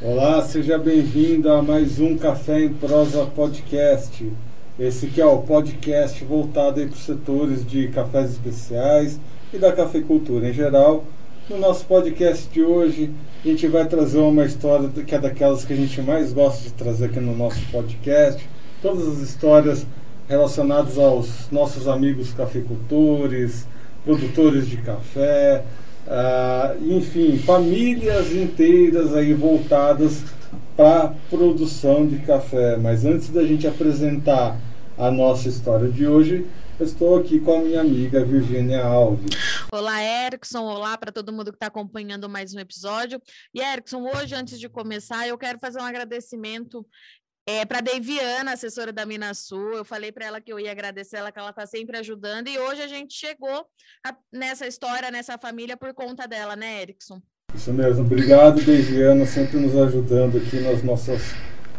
Olá, seja bem-vindo a mais um Café em Prosa Podcast. Esse que é o podcast voltado para os setores de cafés especiais e da cafeicultura em geral. No nosso podcast de hoje, a gente vai trazer uma história que é daquelas que a gente mais gosta de trazer aqui no nosso podcast. Todas as histórias relacionadas aos nossos amigos cafeicultores, produtores de café, uh, enfim, famílias inteiras aí voltadas para a produção de café. Mas antes da gente apresentar a nossa história de hoje, estou aqui com a minha amiga Virginia Alves. Olá, Erickson. Olá para todo mundo que está acompanhando mais um episódio. E, Erickson, hoje, antes de começar, eu quero fazer um agradecimento é, para Deviana, assessora da Minasul, eu falei para ela que eu ia agradecer ela, que ela está sempre ajudando, e hoje a gente chegou a, nessa história, nessa família, por conta dela, né, Erickson? Isso mesmo. Obrigado, Deviana, sempre nos ajudando aqui nas nossas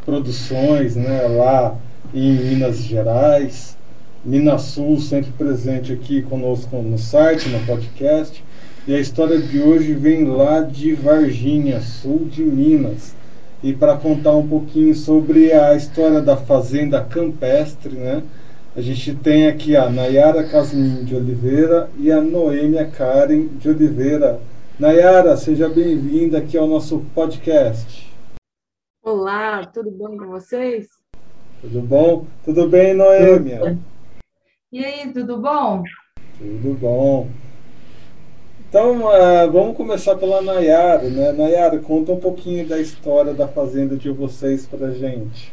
produções, né, lá em Minas Gerais. Minasul sempre presente aqui conosco no site, no podcast. E a história de hoje vem lá de Varginha, sul de Minas e para contar um pouquinho sobre a história da fazenda campestre, né? A gente tem aqui a Nayara Casmin de Oliveira e a Noêmia Karen de Oliveira. Nayara, seja bem-vinda aqui ao nosso podcast. Olá, tudo bom com vocês? Tudo bom? Tudo bem, Noêmia? E aí, tudo bom? Tudo bom. Então, uh, vamos começar pela Nayara, né? Nayara, conta um pouquinho da história da fazenda de vocês para gente.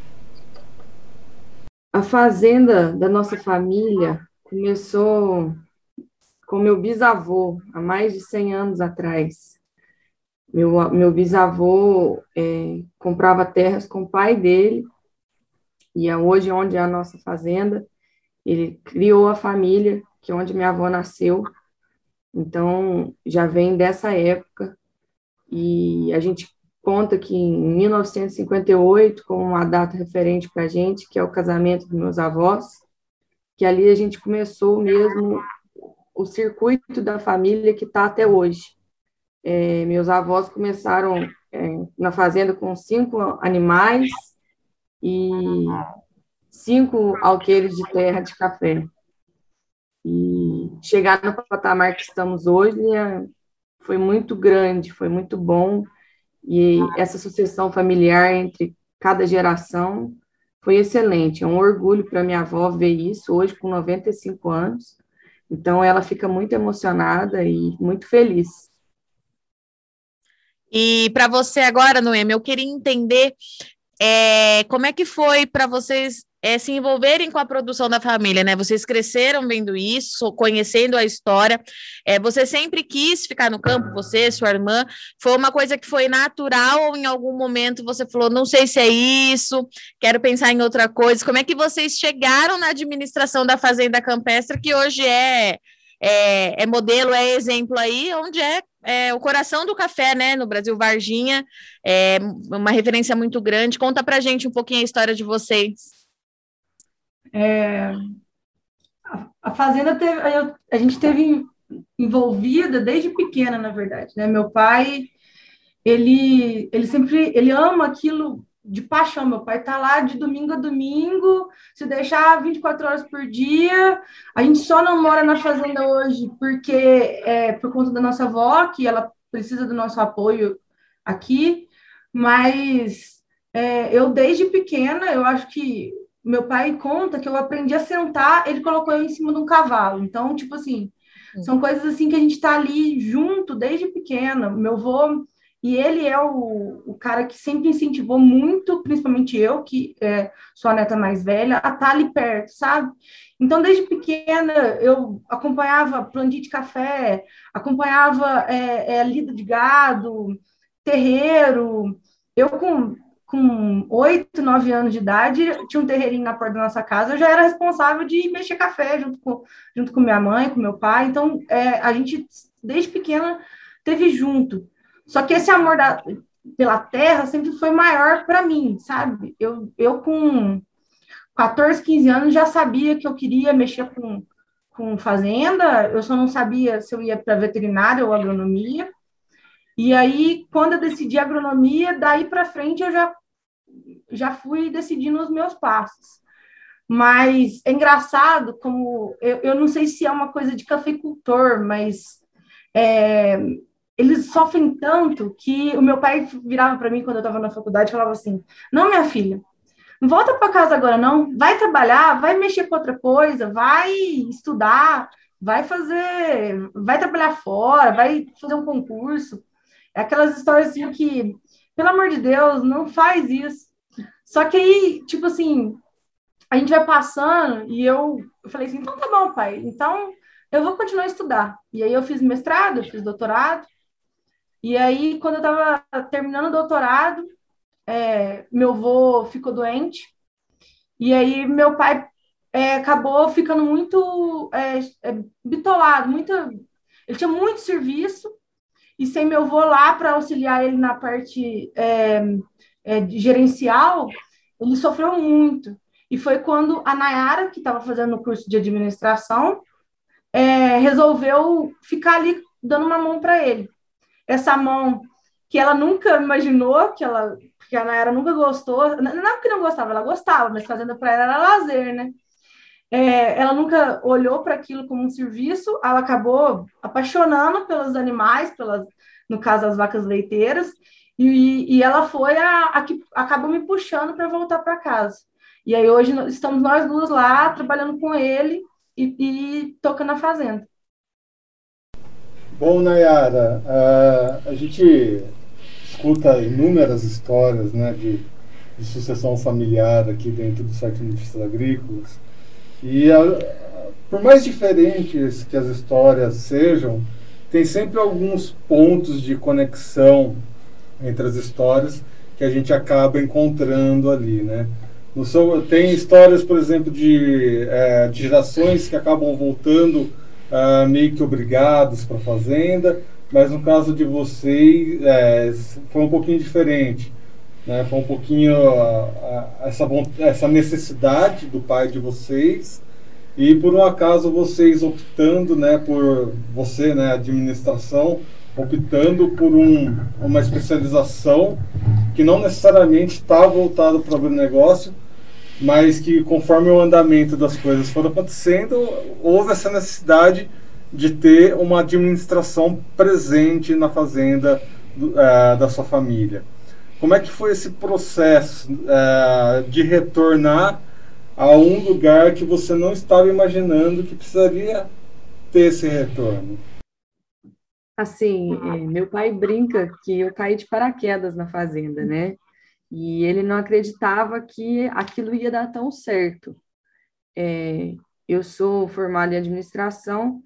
A fazenda da nossa família começou com meu bisavô, há mais de 100 anos atrás. Meu, meu bisavô é, comprava terras com o pai dele, e é hoje onde é a nossa fazenda. Ele criou a família, que é onde minha avó nasceu, então, já vem dessa época, e a gente conta que em 1958, como uma data referente para a gente, que é o casamento dos meus avós, que ali a gente começou mesmo o circuito da família que está até hoje. É, meus avós começaram é, na fazenda com cinco animais e cinco alqueires de terra de café. E chegar no patamar que estamos hoje é, foi muito grande, foi muito bom. E essa sucessão familiar entre cada geração foi excelente. É um orgulho para minha avó ver isso hoje, com 95 anos. Então, ela fica muito emocionada e muito feliz. E para você agora, Noemi, eu queria entender é, como é que foi para vocês é, se envolverem com a produção da família, né? Vocês cresceram vendo isso, conhecendo a história. É, você sempre quis ficar no campo, você, sua irmã. Foi uma coisa que foi natural ou em algum momento você falou, não sei se é isso, quero pensar em outra coisa. Como é que vocês chegaram na administração da Fazenda Campestre, que hoje é, é, é modelo, é exemplo aí, onde é é, o coração do café, né, no Brasil, Varginha, é uma referência muito grande. Conta pra gente um pouquinho a história de vocês. É, a, fazenda teve, a, a gente teve envolvida desde pequena, na verdade, né? Meu pai, ele, ele sempre, ele ama aquilo de paixão. Meu pai tá lá de domingo a domingo, se deixar 24 horas por dia. A gente só não mora na fazenda hoje porque é por conta da nossa avó, que ela precisa do nosso apoio aqui. Mas é, eu desde pequena, eu acho que meu pai conta que eu aprendi a sentar, ele colocou eu em cima de um cavalo. Então, tipo assim, hum. são coisas assim que a gente está ali junto desde pequena. Meu avô, e ele é o, o cara que sempre incentivou muito, principalmente eu, que é, sou a neta mais velha, a estar tá ali perto, sabe? Então, desde pequena, eu acompanhava plantio de café, acompanhava é, é, lida de gado, terreiro. Eu, com com oito, nove anos de idade, tinha um terreirinho na porta da nossa casa, eu já era responsável de mexer café junto com, junto com minha mãe, com meu pai. Então, é, a gente, desde pequena, teve junto. Só que esse amor da, pela terra sempre foi maior para mim, sabe? Eu, eu, com 14, 15 anos, já sabia que eu queria mexer com, com fazenda, eu só não sabia se eu ia para veterinária ou agronomia. E aí, quando eu decidi agronomia, daí para frente eu já, já fui decidindo os meus passos. Mas é engraçado como eu, eu não sei se é uma coisa de cafeicultor, mas é, eles sofrem tanto que o meu pai virava para mim quando eu estava na faculdade e falava assim: Não, minha filha, não volta para casa agora, não. Vai trabalhar, vai mexer com outra coisa, vai estudar, vai fazer, vai trabalhar fora, vai fazer um concurso. É aquelas histórias assim que, pelo amor de Deus, não faz isso. Só que aí, tipo assim, a gente vai passando e eu, eu falei assim, então tá bom, pai, então eu vou continuar a estudar. E aí eu fiz mestrado, eu fiz doutorado. E aí, quando eu estava terminando o doutorado, é, meu avô ficou doente. E aí meu pai é, acabou ficando muito é, é bitolado, muito, ele tinha muito serviço, e sem meu avô lá para auxiliar ele na parte é, é, gerencial, ele sofreu muito. E foi quando a Nayara, que estava fazendo o curso de administração, é, resolveu ficar ali dando uma mão para ele. Essa mão que ela nunca imaginou, que ela, que a Nayara nunca gostou, não é que não gostava, ela gostava, mas fazendo para ela era lazer, né? É, ela nunca olhou para aquilo como um serviço, ela acabou apaixonando pelos animais, pelas, no caso as vacas leiteiras, e, e ela foi a, a que acabou me puxando para voltar para casa. E aí hoje estamos nós duas lá trabalhando com ele e, e tocando a fazenda. Bom, Nayara, uh, a gente escuta inúmeras histórias né, de, de, sucessão familiar aqui dentro do site Notícias Agrícolas. E uh, por mais diferentes que as histórias sejam, tem sempre alguns pontos de conexão entre as histórias que a gente acaba encontrando ali, né? Tem histórias, por exemplo, de, é, de gerações que acabam voltando uh, meio que obrigados para a fazenda, mas no caso de vocês é, foi um pouquinho diferente. Né? Foi um pouquinho uh, essa, essa necessidade do pai de vocês e por um acaso vocês optando, né, por você, né, administração, optando por um, uma especialização que não necessariamente está voltado para o negócio, mas que conforme o andamento das coisas foram acontecendo, houve essa necessidade de ter uma administração presente na fazenda do, uh, da sua família. Como é que foi esse processo uh, de retornar a um lugar que você não estava imaginando que precisaria ter esse retorno? Assim, é, meu pai brinca que eu caí de paraquedas na fazenda, né? E ele não acreditava que aquilo ia dar tão certo. É, eu sou formada em administração,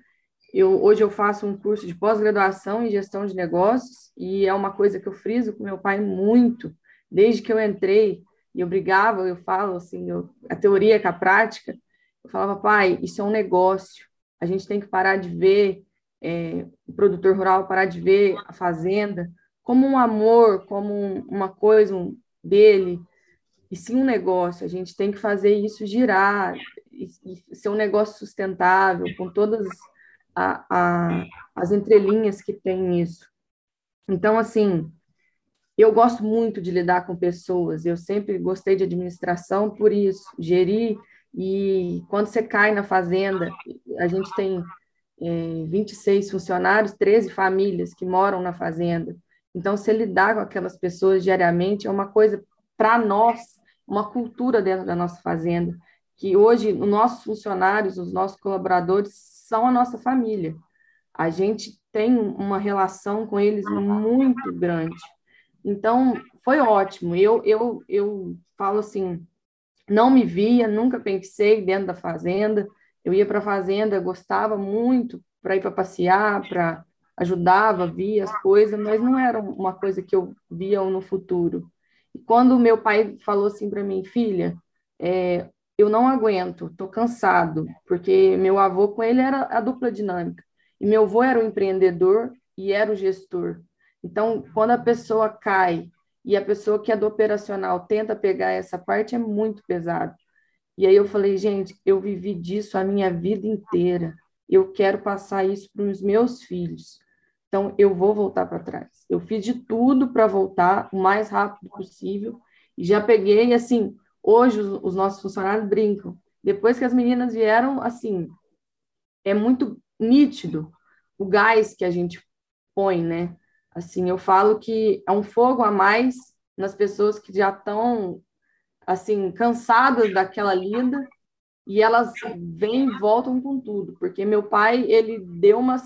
eu, hoje eu faço um curso de pós-graduação em gestão de negócios, e é uma coisa que eu friso com meu pai muito, desde que eu entrei, e eu brigava, eu falo assim, eu, a teoria com a prática, eu falava, pai, isso é um negócio, a gente tem que parar de ver é, o produtor rural, parar de ver a fazenda como um amor, como um, uma coisa, um, dele, e sim um negócio. A gente tem que fazer isso girar, e, e ser um negócio sustentável, com todas a, a, as entrelinhas que tem isso. Então, assim, eu gosto muito de lidar com pessoas, eu sempre gostei de administração por isso, gerir, e quando você cai na fazenda, a gente tem é, 26 funcionários, 13 famílias que moram na fazenda, então, se lidar com aquelas pessoas diariamente é uma coisa, para nós, uma cultura dentro da nossa fazenda, que hoje os nossos funcionários, os nossos colaboradores são a nossa família. A gente tem uma relação com eles muito grande. Então, foi ótimo. Eu, eu, eu falo assim, não me via, nunca pensei dentro da fazenda. Eu ia para a fazenda, gostava muito para ir para passear, para ajudava, via as coisas, mas não era uma coisa que eu via no futuro. E quando meu pai falou assim para mim, filha, é, eu não aguento, estou cansado, porque meu avô com ele era a dupla dinâmica, e meu avô era o empreendedor e era o gestor. Então, quando a pessoa cai e a pessoa que é do operacional tenta pegar essa parte, é muito pesado. E aí eu falei, gente, eu vivi disso a minha vida inteira. eu quero passar isso para os meus filhos. Então, eu vou voltar para trás. Eu fiz de tudo para voltar o mais rápido possível. E já peguei, assim, hoje os, os nossos funcionários brincam. Depois que as meninas vieram, assim, é muito nítido o gás que a gente põe, né? Assim, eu falo que é um fogo a mais nas pessoas que já estão, assim, cansadas daquela lida e elas vêm e voltam com tudo, porque meu pai, ele deu uma,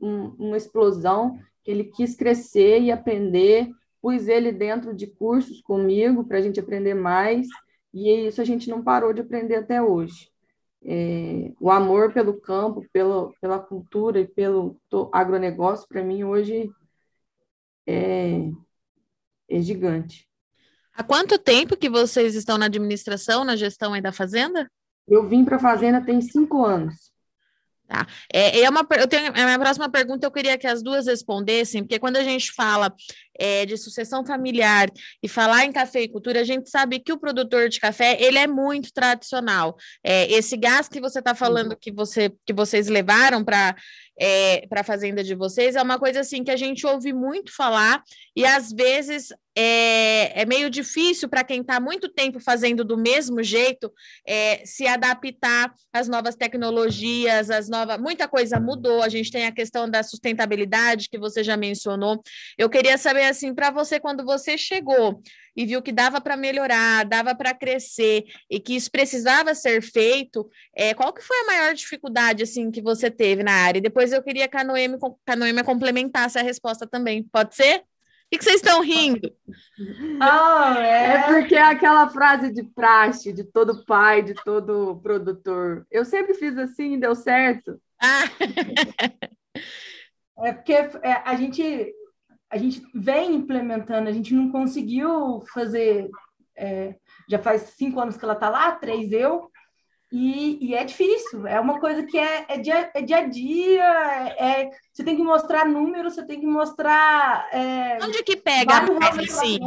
um, uma explosão, ele quis crescer e aprender, pus ele dentro de cursos comigo para a gente aprender mais, e isso a gente não parou de aprender até hoje. É, o amor pelo campo, pelo, pela cultura e pelo agronegócio, para mim, hoje é, é gigante. Há quanto tempo que vocês estão na administração, na gestão aí da fazenda? Eu vim para a Fazenda tem cinco anos. Tá. É, é uma, eu tenho, a minha próxima pergunta eu queria que as duas respondessem, porque quando a gente fala é, de sucessão familiar e falar em cafeicultura, a gente sabe que o produtor de café ele é muito tradicional. É, esse gás que você está falando que, você, que vocês levaram para é, para a fazenda de vocês é uma coisa assim que a gente ouve muito falar e às vezes é, é meio difícil para quem está muito tempo fazendo do mesmo jeito é, se adaptar às novas tecnologias, as novas. Muita coisa mudou. A gente tem a questão da sustentabilidade que você já mencionou. Eu queria saber assim para você quando você chegou e viu que dava para melhorar, dava para crescer e que isso precisava ser feito, é, qual que foi a maior dificuldade assim que você teve na área? E depois eu queria que a Noemi, que a Noemi complementasse a resposta também. Pode ser? O que vocês estão rindo? Oh, é. é porque é aquela frase de praxe de todo pai, de todo produtor. Eu sempre fiz assim e deu certo. Ah. é porque é, a gente a gente vem implementando, a gente não conseguiu fazer. É, já faz cinco anos que ela está lá, três eu, e, e, é difícil, é uma coisa que é, é, dia, é dia a dia, é, você tem que mostrar números, você tem que mostrar. É, Onde que pega mais assim?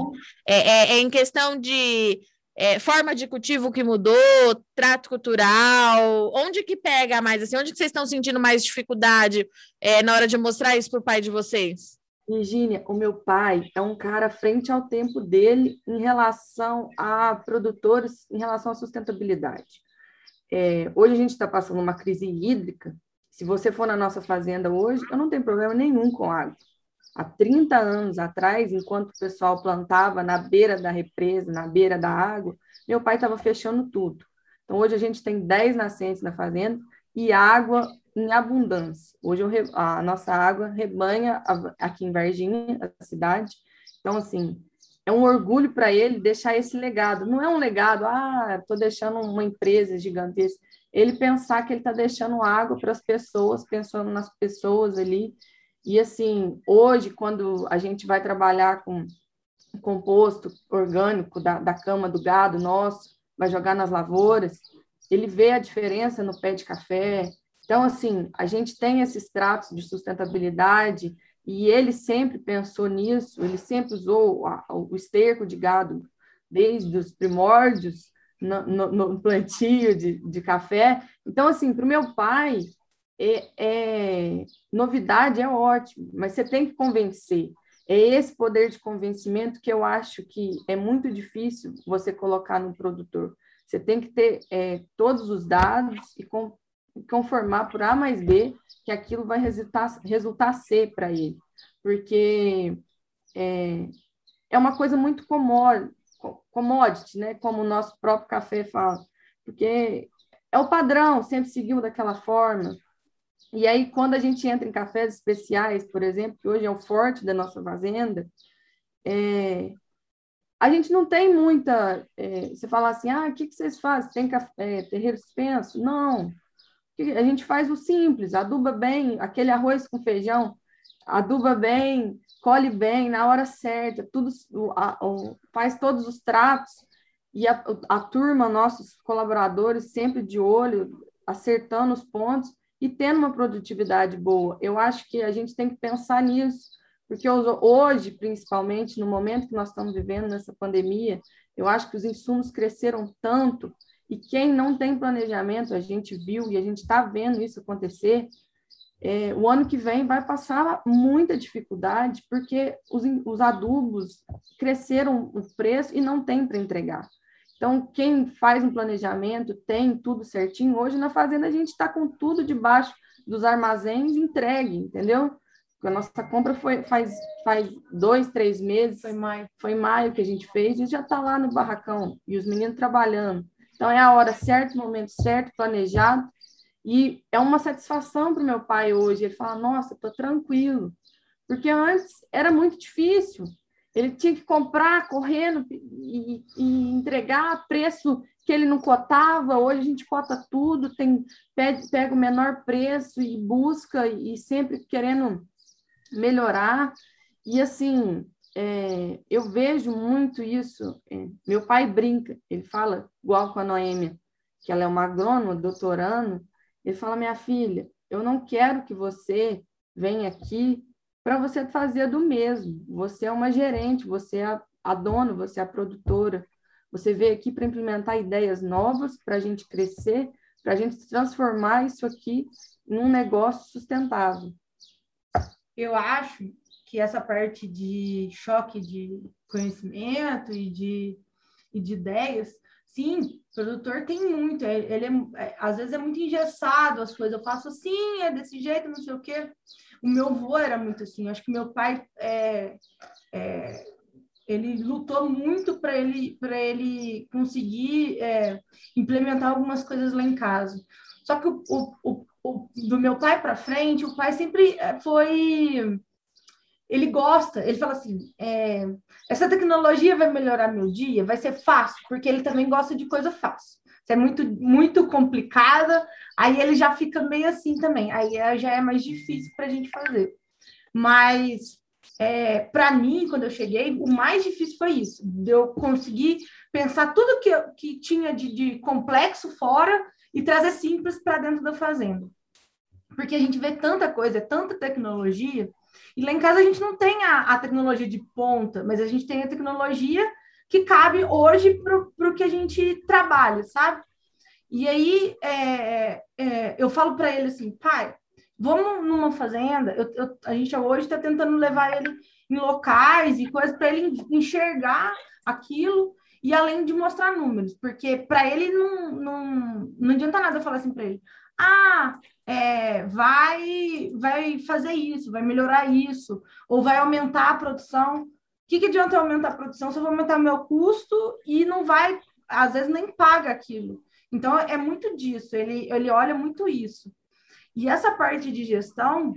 É, é, é, em questão de é, forma de cultivo que mudou, trato cultural, onde que pega mais assim? Onde que vocês estão sentindo mais dificuldade é, na hora de mostrar isso para o pai de vocês? Virginia, o meu pai é um cara frente ao tempo dele em relação a produtores, em relação à sustentabilidade. É, hoje a gente está passando uma crise hídrica. Se você for na nossa fazenda hoje, eu não tenho problema nenhum com água. Há 30 anos atrás, enquanto o pessoal plantava na beira da represa, na beira da água, meu pai estava fechando tudo. Então, hoje a gente tem 10 nascentes na fazenda e água em abundância. Hoje a nossa água rebanha aqui em Varginha, a cidade. Então, assim, é um orgulho para ele deixar esse legado. Não é um legado, ah, estou deixando uma empresa gigantesca. Ele pensar que ele está deixando água para as pessoas, pensando nas pessoas ali. E, assim, hoje, quando a gente vai trabalhar com composto orgânico da, da cama do gado nosso, vai jogar nas lavouras, ele vê a diferença no pé de café, então, assim, a gente tem esses tratos de sustentabilidade e ele sempre pensou nisso, ele sempre usou o esterco de gado desde os primórdios no, no, no plantio de, de café. Então, assim, para o meu pai, é, é, novidade é ótimo, mas você tem que convencer. É esse poder de convencimento que eu acho que é muito difícil você colocar no produtor. Você tem que ter é, todos os dados e com, conformar por A mais B que aquilo vai resultar, resultar C para ele. Porque é, é uma coisa muito commodity, né? Como o nosso próprio café fala. Porque é o padrão, sempre seguiu daquela forma. E aí, quando a gente entra em cafés especiais, por exemplo, que hoje é o forte da nossa fazenda, é, a gente não tem muita. É, você fala assim, ah, o que, que vocês fazem? Tem café, é, terreiro suspenso? Não a gente faz o simples, aduba bem, aquele arroz com feijão, aduba bem, colhe bem na hora certa, tudo a, a, faz todos os tratos e a, a turma, nossos colaboradores sempre de olho, acertando os pontos e tendo uma produtividade boa. Eu acho que a gente tem que pensar nisso, porque hoje, principalmente no momento que nós estamos vivendo nessa pandemia, eu acho que os insumos cresceram tanto E quem não tem planejamento, a gente viu e a gente está vendo isso acontecer, é, o ano que vem vai passar muita dificuldade, porque os, os adubos cresceram o preço e não tem para entregar. Então, quem faz um planejamento, tem tudo certinho. Hoje, na fazenda, a gente está com tudo debaixo dos armazéns entregue, entendeu? A nossa compra foi faz, faz dois, três meses. Foi maio. Foi maio que a gente fez e já está lá no barracão. E os meninos trabalhando. Então, é a hora certa, o momento certo, planejado. E é uma satisfação para o meu pai hoje. Ele fala: Nossa, estou tranquilo. Porque antes era muito difícil. Ele tinha que comprar correndo e, e entregar a preço que ele não cotava. Hoje a gente cota tudo, tem pega, pega o menor preço e busca e sempre querendo melhorar. E assim, é, eu vejo muito isso. É, meu pai brinca, ele fala, igual com a Noêmia, que ela é uma agrônoma, doutorando, ele fala: minha filha, eu não quero que você venha aqui para você fazer do mesmo. Você é uma gerente, você é a, a dona, você é a produtora. Você veio aqui para implementar ideias novas, para a gente crescer, para a gente transformar isso aqui num negócio sustentável. Eu acho que essa parte de choque de conhecimento e de, e de ideias Sim, produtor tem muito, é, ele é, é, às vezes é muito engessado as coisas. Eu faço assim, é desse jeito, não sei o quê. O meu avô era muito assim. Acho que meu pai é, é ele lutou muito para ele para ele conseguir é, implementar algumas coisas lá em casa. Só que o, o, o, do meu pai para frente, o pai sempre foi ele gosta, ele fala assim: é, essa tecnologia vai melhorar meu dia, vai ser fácil, porque ele também gosta de coisa fácil. Se é muito, muito complicada, aí ele já fica meio assim também. Aí é, já é mais difícil para a gente fazer. Mas, é, para mim, quando eu cheguei, o mais difícil foi isso: de eu conseguir pensar tudo que, que tinha de, de complexo fora e trazer simples para dentro da fazenda. Porque a gente vê tanta coisa, tanta tecnologia e lá em casa a gente não tem a, a tecnologia de ponta, mas a gente tem a tecnologia que cabe hoje para o que a gente trabalha, sabe? E aí é, é, eu falo para ele assim, pai, vamos numa fazenda. Eu, eu, a gente hoje está tentando levar ele em locais e coisas para ele enxergar aquilo e além de mostrar números, porque para ele não, não, não adianta nada falar assim para ele, ah, é, vai, vai fazer isso, vai melhorar isso, ou vai aumentar a produção. O que, que adianta eu aumentar a produção se eu vou aumentar meu custo e não vai, às vezes, nem paga aquilo. Então, é muito disso, ele, ele olha muito isso. E essa parte de gestão,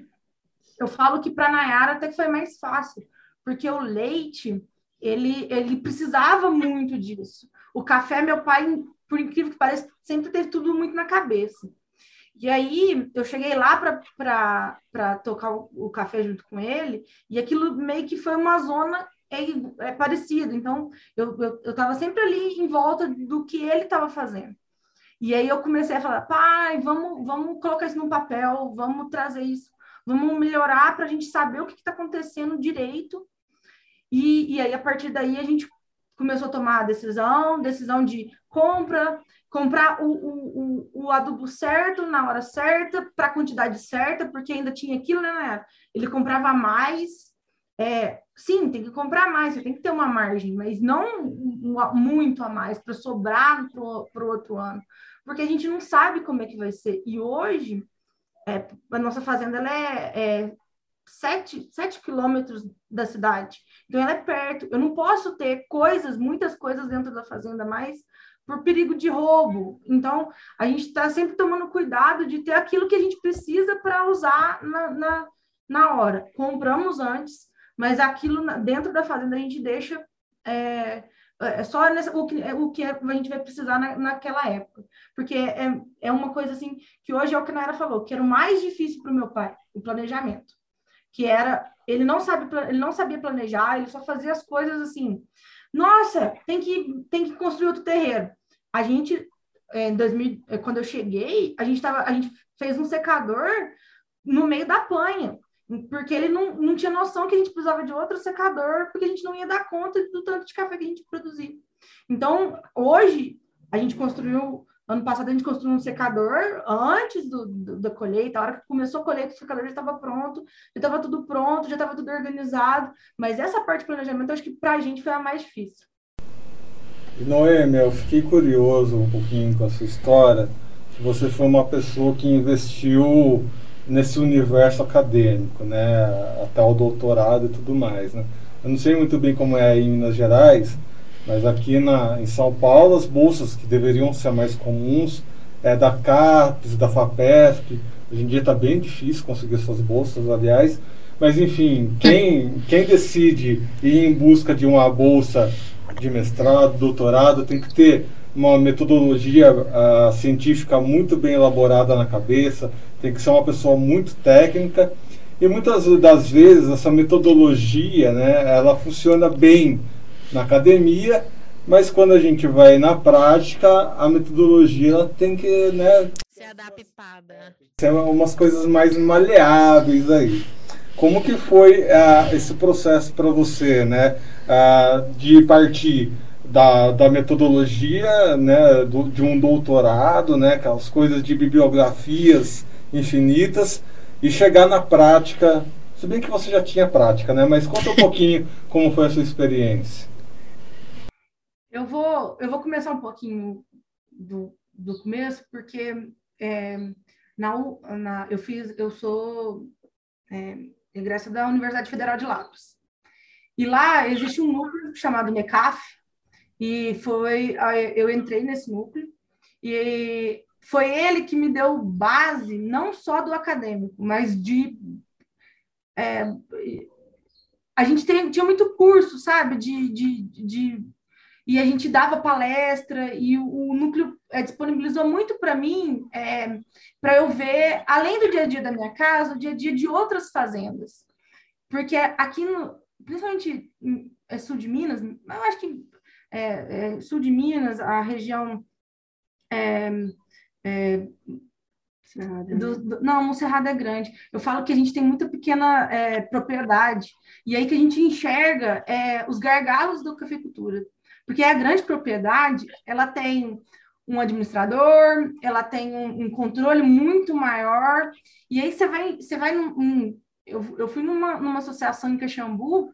eu falo que para Nayara até que foi mais fácil, porque o leite, ele, ele precisava muito disso. O café, meu pai, por incrível que pareça, sempre teve tudo muito na cabeça. E aí eu cheguei lá para tocar o, o, café junto com ele, e aquilo meio que foi uma zona é, é parecida. Então eu estava sempre ali em volta do que ele estava fazendo. E aí eu comecei a falar, pai, vamos, vamos colocar isso no papel, vamos trazer isso, vamos melhorar para a gente saber o que está acontecendo direito. E, e aí, a partir daí, a gente começou a tomar a decisão, decisão de compra, comprar o, o, o, adubo certo, na hora certa, para a quantidade certa, porque ainda tinha aquilo, né? Ele comprava mais. É, sim, tem que comprar mais, você tem que ter uma margem, mas não muito a mais para sobrar para o outro ano, porque a gente não sabe como é que vai ser. E hoje, é, a nossa fazenda ela é, é sete, sete quilômetros da cidade, então ela é perto. Eu não posso ter coisas, muitas coisas dentro da fazenda mais por perigo de roubo. Então, a gente está sempre tomando cuidado de ter aquilo que a gente precisa para usar na, na, na, hora. Compramos antes, mas aquilo dentro da fazenda a gente deixa é, é só nessa, o, que, o que a gente vai precisar na, naquela época. Porque é, é uma coisa assim que hoje é o que a Naira falou, que era o mais difícil para o meu pai, o planejamento. Que era, ele não, sabe, ele não sabia planejar, ele só fazia as coisas assim nossa, tem que, tem que construir outro terreiro. A gente, é, em 2000, é, quando eu cheguei, a gente, tava, a gente fez um secador no meio da panha, porque ele não, não tinha noção que a gente precisava de outro secador, porque a gente não ia dar conta do tanto de café que a gente produzia. Então, hoje, a gente construiu Ano passado a gente construiu um secador antes do, do, da colheita. A hora que começou a colheita, o secador já estava pronto, já estava tudo pronto, já estava tudo organizado. Mas essa parte de planejamento, acho que para a gente foi a mais difícil. Noemi, eu fiquei curioso um pouquinho com a sua história. Você foi uma pessoa que investiu nesse universo acadêmico, né? Até o doutorado e tudo mais, né? Eu não sei muito bem como é aí em Minas Gerais, mas aqui na, em São Paulo, as bolsas que deveriam ser mais comuns é da CAPES, da FAPESP. Hoje em dia está bem difícil conseguir essas bolsas, aliás. Mas, enfim, quem, quem decide ir em busca de uma bolsa de mestrado, doutorado, tem que ter uma metodologia uh, científica muito bem elaborada na cabeça, tem que ser uma pessoa muito técnica. E muitas das vezes essa metodologia, né, ela funciona bem na academia, mas quando a gente vai na prática, a metodologia tem que né, ser adaptada. Ser umas coisas mais maleáveis aí. Como que foi uh, esse processo para você, né, uh, de partir da, da metodologia, né, do, de um doutorado, né, aquelas coisas de bibliografias infinitas, e chegar na prática, se bem que você já tinha prática, né, mas conta um pouquinho como foi a sua experiência. Eu vou, eu vou começar um pouquinho do, do começo, porque é, na, na, eu fiz, eu sou é, da Universidade Federal de Lápis. E lá existe um núcleo chamado MECAF, e foi, eu entrei nesse núcleo, e foi ele que me deu base, não só do acadêmico, mas de. É, a gente tem, tinha muito curso, sabe, de, de, de e a gente dava palestra e o, o núcleo é, disponibilizou muito para mim é, para eu ver, além do dia a dia da minha casa, o dia a dia de outras fazendas. Porque aqui, no, principalmente é, sul de Minas, eu acho que é, sul de Minas, a região do, do, não, Monserrado é grande. Eu falo que a gente tem muita pequena é, propriedade, e aí que a gente enxerga é, os gargalos da cafeicultura. Porque a grande propriedade, ela tem um administrador, ela tem um, um controle muito maior, e aí você vai, você vai num, num eu, eu fui numa, numa associação em Caxambu,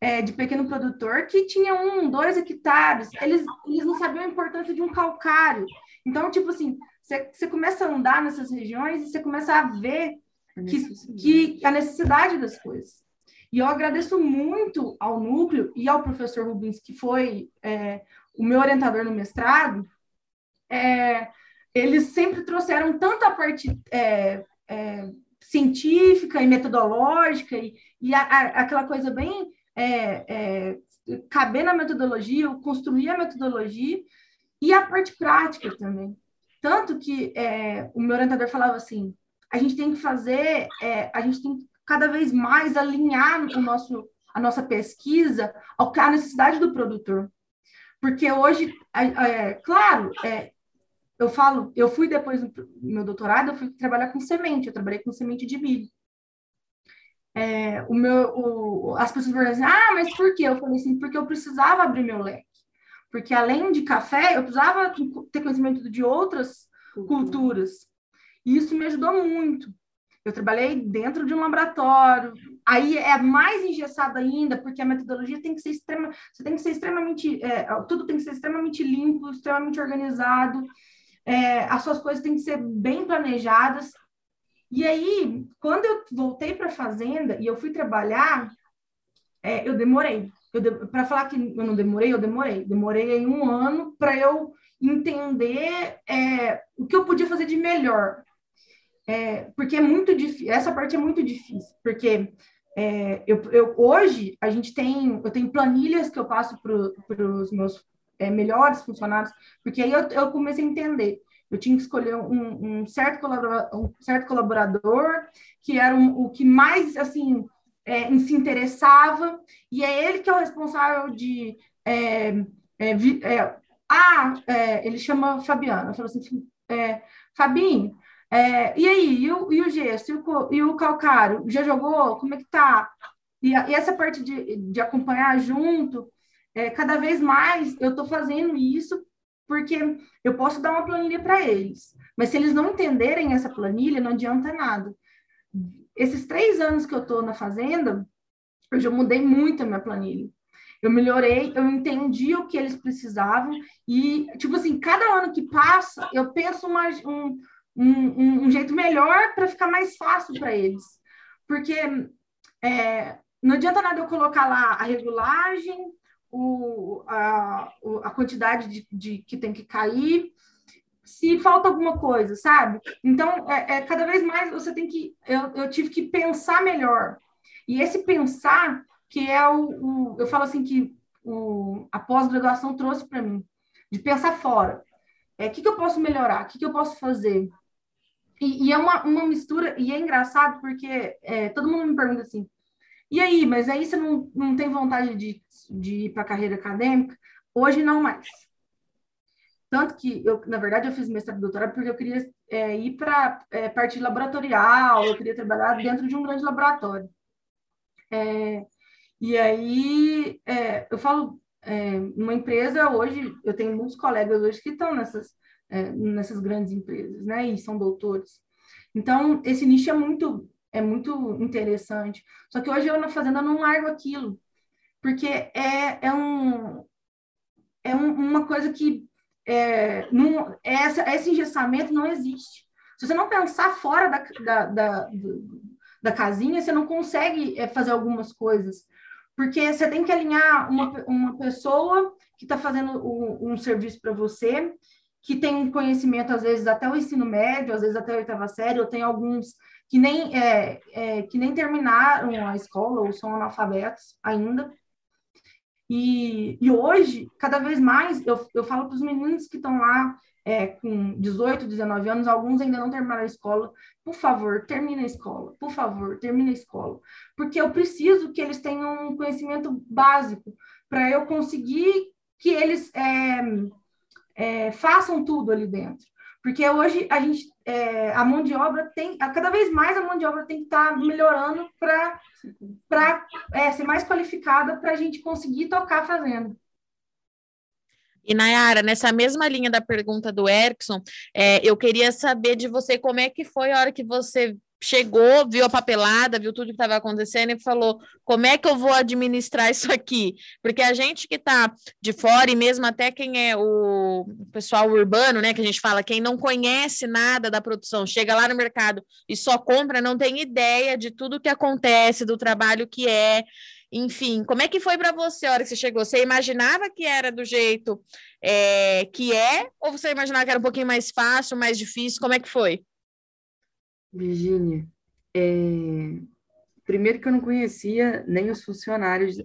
é, de pequeno produtor que tinha um, dois hectares, eles, eles não sabiam a importância de um calcário. Então, tipo assim, você, você começa a andar nessas regiões e você começa a ver que, que a necessidade das coisas. E eu agradeço muito ao núcleo e ao professor Rubens, que foi é, o meu orientador no mestrado. É, eles sempre trouxeram tanta parte é, é científica e metodológica e, e a, a, aquela coisa bem é, é, caber na metodologia, construir a metodologia e a parte prática também. Tanto que o meu orientador falava assim: a gente tem que fazer, a gente tem que cada vez mais alinhar o nosso, a nossa pesquisa ao à necessidade do produtor. Porque hoje, é, é, claro, é, eu falo, eu fui depois do meu doutorado, eu fui trabalhar com semente, eu trabalhei com semente de milho. É, o meu, o, as pessoas falaram assim, ah, mas por quê? Eu falei assim, porque eu precisava abrir meu leque. Porque além de café, eu precisava ter conhecimento de outras culturas. E isso me ajudou muito. Eu trabalhei dentro de um laboratório. Aí é mais engessado ainda, porque a metodologia tem que ser extrema, você tem que ser extremamente, é, tudo tem que ser extremamente limpo, extremamente organizado. É, as suas coisas têm que ser bem planejadas. E aí, quando eu voltei para a fazenda e eu fui trabalhar, é, eu demorei. De, para falar que eu não demorei, eu demorei. Demorei um ano para eu entender é, o que eu podia fazer de melhor é, porque é muito difícil, essa parte é muito difícil, porque é, eu, eu, hoje a gente tem, eu tenho planilhas que eu passo para os meus é, melhores funcionários, porque aí eu, eu, comecei a entender. Eu tinha que escolher um, um certo, colaborador, um certo colaborador que era um, o que mais assim é, se interessava, e é ele que é o responsável de. É, é, é ah, ele chama Fabiana. Falou assim: Fabinho, é, e aí, e o, e o gesso, e o, e o calcário, já jogou? Como é que tá? E, e essa parte de, de acompanhar junto, é, cada vez mais eu estou fazendo isso porque eu posso dar uma planilha para eles, mas se eles não entenderem essa planilha, não adianta nada. Esses três anos que eu estou na fazenda, eu já mudei muito a minha planilha. Eu melhorei, eu entendi o que eles precisavam e, tipo assim, cada ano que passa, eu penso mais um, um, um jeito melhor para ficar mais fácil para eles. Porque é, não adianta nada eu colocar lá a regulagem, o, a, a quantidade de, de que tem que cair, se falta alguma coisa, sabe? Então, é, é, cada vez mais você tem que. Eu, eu tive que pensar melhor. E esse pensar, que é o. o eu falo assim que o, a pós-graduação trouxe para mim, de pensar fora. É, o que, que eu posso melhorar? O que, que eu posso fazer? E, e, é uma, uma mistura, e é engraçado porque é, todo mundo me pergunta assim, e aí, mas aí você não, não tem vontade de, de ir para a carreira acadêmica? Hoje não mais. Tanto que, eu, na verdade, eu fiz mestrado e doutorado porque eu queria é, ir para é, parte laboratorial, eu queria trabalhar dentro de um grande laboratório. É, e aí, é, eu falo, é, numa empresa hoje, eu tenho muitos colegas hoje que estão nessas, é, nessas grandes empresas, né, e são doutores. Então, esse nicho é muito é muito interessante. Só que hoje eu na fazenda não largo aquilo, porque é, é, um, é um, uma coisa que é, não, essa, esse engessamento não existe. Se você não pensar fora da, da, da, da casinha, você não consegue é, fazer algumas coisas. Porque você tem que alinhar uma, uma pessoa que está fazendo um, um serviço para você, que tem conhecimento, às vezes, até o ensino médio, às vezes até a oitava série, ou tem alguns que nem, é, é, que nem terminaram a escola ou são analfabetos ainda. E, e hoje, cada vez mais, eu, eu falo para os meninos que estão lá é, com 18, 19 anos, alguns ainda não terminaram a escola, por favor, termine a escola, por favor, termine a escola. Porque eu preciso que eles tenham um conhecimento básico para eu conseguir que eles é, façam tudo ali dentro. Porque hoje a gente, é, a mão de obra tem, cada vez mais a mão de obra tem que estar tá melhorando para é, ser mais qualificada para a gente conseguir tocar fazendo. E Nayara, nessa mesma linha da pergunta do Erickson, é, eu queria saber de você como é que foi a hora que você chegou, viu a papelada, viu tudo que estava acontecendo e falou: como é que eu vou administrar isso aqui? Porque a gente que está de fora, e mesmo até quem é o pessoal urbano, né, que a gente fala, quem não conhece nada da produção, chega lá no mercado e só compra, não tem ideia de tudo que acontece, do trabalho que é. Enfim, como é que foi para você a hora que você chegou? Você imaginava que era do jeito é, que é, ou você imaginava que era um pouquinho mais fácil, mais difícil? Como é que foi? Virgínia, é... primeiro que eu não conhecia nem os funcionários